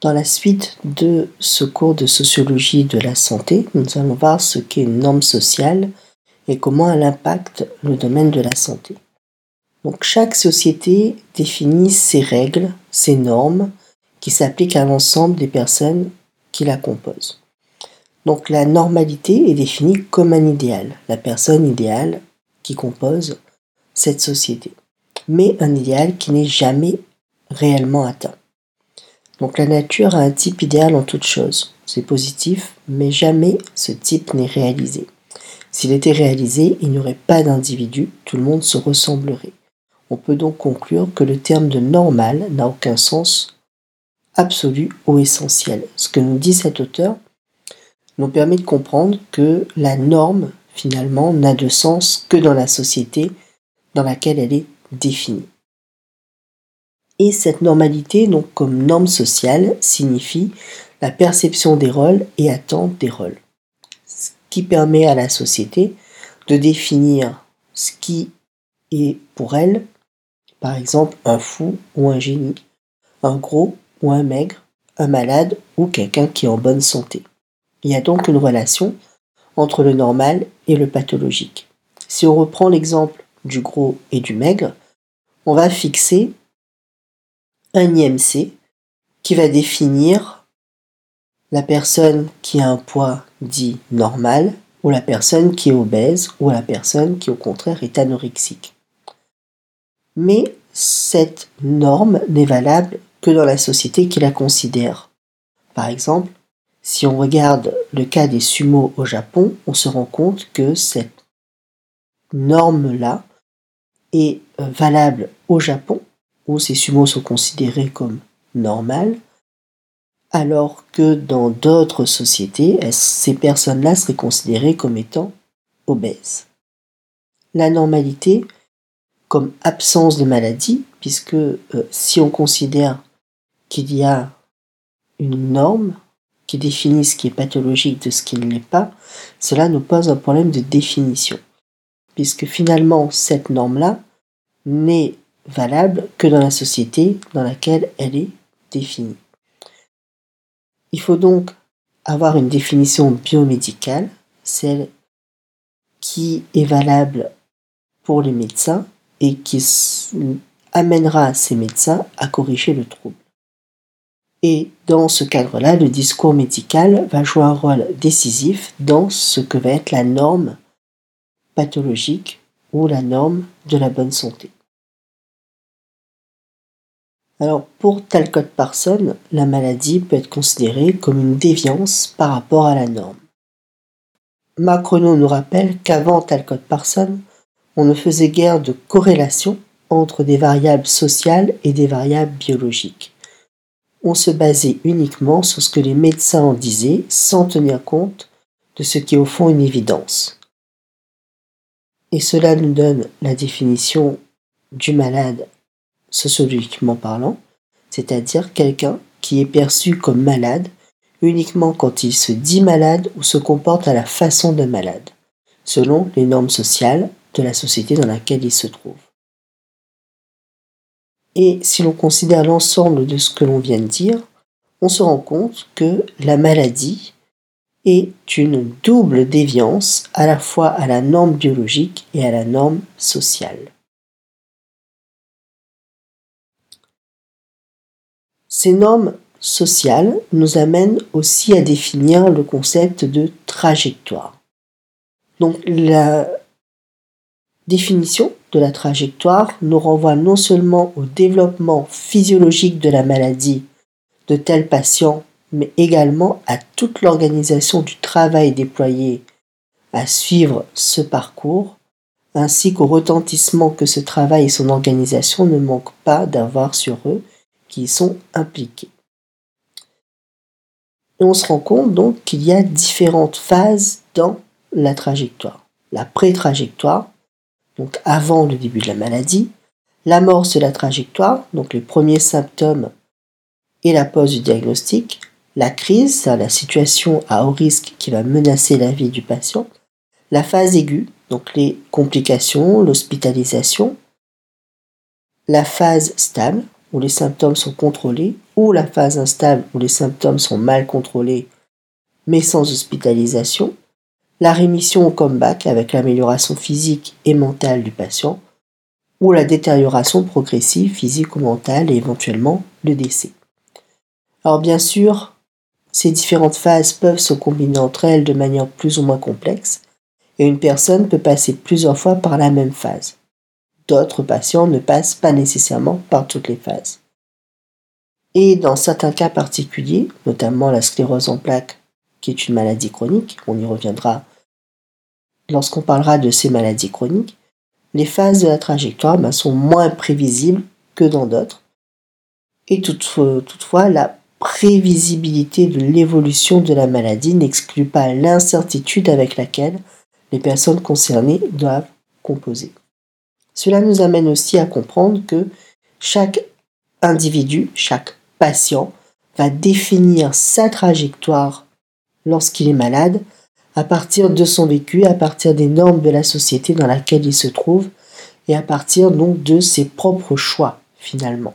Dans la suite de ce cours de sociologie de la santé, nous allons voir ce qu'est une norme sociale et comment elle impacte le domaine de la santé. Donc chaque société définit ses règles, ses normes qui s'appliquent à l'ensemble des personnes qui la composent. Donc la normalité est définie comme un idéal, la personne idéale qui compose cette société, mais un idéal qui n'est jamais réellement atteint. Donc la nature a un type idéal en toute chose. C'est positif, mais jamais ce type n'est réalisé. S'il était réalisé, il n'y aurait pas d'individu, tout le monde se ressemblerait. On peut donc conclure que le terme de normal n'a aucun sens absolu ou essentiel. Ce que nous dit cet auteur nous permet de comprendre que la norme, finalement, n'a de sens que dans la société dans laquelle elle est définie. Et cette normalité, donc comme norme sociale, signifie la perception des rôles et attente des rôles. Ce qui permet à la société de définir ce qui est pour elle, par exemple un fou ou un génie, un gros ou un maigre, un malade ou quelqu'un qui est en bonne santé. Il y a donc une relation entre le normal et le pathologique. Si on reprend l'exemple du gros et du maigre, on va fixer un IMC qui va définir la personne qui a un poids dit normal ou la personne qui est obèse ou la personne qui au contraire est anorexique. Mais cette norme n'est valable que dans la société qui la considère. Par exemple, si on regarde le cas des sumo au Japon, on se rend compte que cette norme-là est euh, valable au Japon où ces sumos sont considérés comme normales, alors que dans d'autres sociétés, ces personnes-là seraient considérées comme étant obèses. La normalité, comme absence de maladie, puisque euh, si on considère qu'il y a une norme qui définit ce qui est pathologique de ce qui ne l'est pas, cela nous pose un problème de définition, puisque finalement cette norme-là n'est valable que dans la société dans laquelle elle est définie. Il faut donc avoir une définition biomédicale, celle qui est valable pour les médecins et qui amènera ces médecins à corriger le trouble. Et dans ce cadre-là, le discours médical va jouer un rôle décisif dans ce que va être la norme pathologique ou la norme de la bonne santé. Alors pour Talcott Parson, la maladie peut être considérée comme une déviance par rapport à la norme. Macrono nous rappelle qu'avant Talcott Parson, on ne faisait guère de corrélation entre des variables sociales et des variables biologiques. On se basait uniquement sur ce que les médecins en disaient sans tenir compte de ce qui est au fond une évidence. Et cela nous donne la définition du malade sociologiquement parlant, c'est-à-dire quelqu'un qui est perçu comme malade uniquement quand il se dit malade ou se comporte à la façon d'un malade, selon les normes sociales de la société dans laquelle il se trouve. Et si l'on considère l'ensemble de ce que l'on vient de dire, on se rend compte que la maladie est une double déviance à la fois à la norme biologique et à la norme sociale. Ces normes sociales nous amènent aussi à définir le concept de trajectoire. Donc la définition de la trajectoire nous renvoie non seulement au développement physiologique de la maladie de tels patients, mais également à toute l'organisation du travail déployé à suivre ce parcours, ainsi qu'au retentissement que ce travail et son organisation ne manquent pas d'avoir sur eux qui sont impliqués. Et on se rend compte donc qu'il y a différentes phases dans la trajectoire. La pré-trajectoire, donc avant le début de la maladie, l'amorce de la trajectoire, donc les premiers symptômes et la pose du diagnostic, la crise, la situation à haut risque qui va menacer la vie du patient, la phase aiguë, donc les complications, l'hospitalisation, la phase stable, où les symptômes sont contrôlés, ou la phase instable où les symptômes sont mal contrôlés mais sans hospitalisation, la rémission au comeback avec l'amélioration physique et mentale du patient, ou la détérioration progressive physique ou mentale et éventuellement le décès. Alors bien sûr, ces différentes phases peuvent se combiner entre elles de manière plus ou moins complexe, et une personne peut passer plusieurs fois par la même phase. D'autres patients ne passent pas nécessairement par toutes les phases. Et dans certains cas particuliers, notamment la sclérose en plaques, qui est une maladie chronique, on y reviendra lorsqu'on parlera de ces maladies chroniques, les phases de la trajectoire ben, sont moins prévisibles que dans d'autres. Et toutefois, la prévisibilité de l'évolution de la maladie n'exclut pas l'incertitude avec laquelle les personnes concernées doivent composer. Cela nous amène aussi à comprendre que chaque individu, chaque patient va définir sa trajectoire lorsqu'il est malade à partir de son vécu, à partir des normes de la société dans laquelle il se trouve et à partir donc de ses propres choix finalement.